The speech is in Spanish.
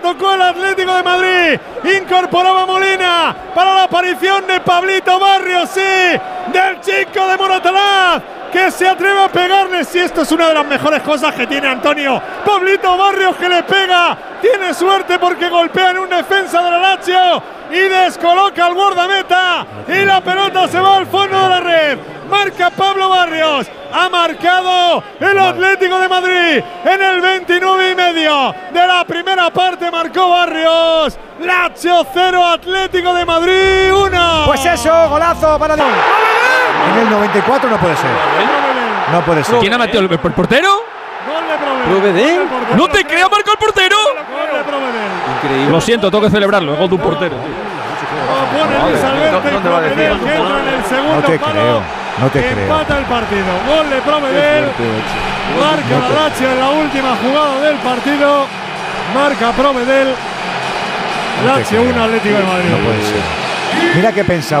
tocó el Atlético de Madrid. Incorporaba Molina para la aparición de Pablito Barrios, sí, del chico de Moratalaz que se atreve a pegarle. Si esto es una de las mejores cosas que tiene Antonio. Pablito Barrios que le pega. Tiene suerte porque golpea en un defensa del Lazio y descoloca al guardameta. Y la pelota se va al fondo de la. Marca Pablo Barrios. Ha marcado el Atlético de Madrid en el 29 y medio de la primera parte. Marcó Barrios. Lazio 0, Atlético de Madrid 1. Pues eso, golazo para Leo. En el 94 no puede ser. No puede ser. ¿Quién ha metido el, el portero? Gol de Provedel. ¡No te creo, marcó el portero! Increíble. Lo siento, tengo que celebrarlo. Es gol de un portero. tío. Lo pone Luis Alberto y ¿Dónde va a decir? Provedel que entra en el segundo No te palo. creo, no te creo. Empata el partido. Gol de Provedel. Marca la Lazio en la última jugada del partido. Marca Provedel. No Lazio creo. 1, Atlético de Madrid. No puede ser. Mira que pensaba.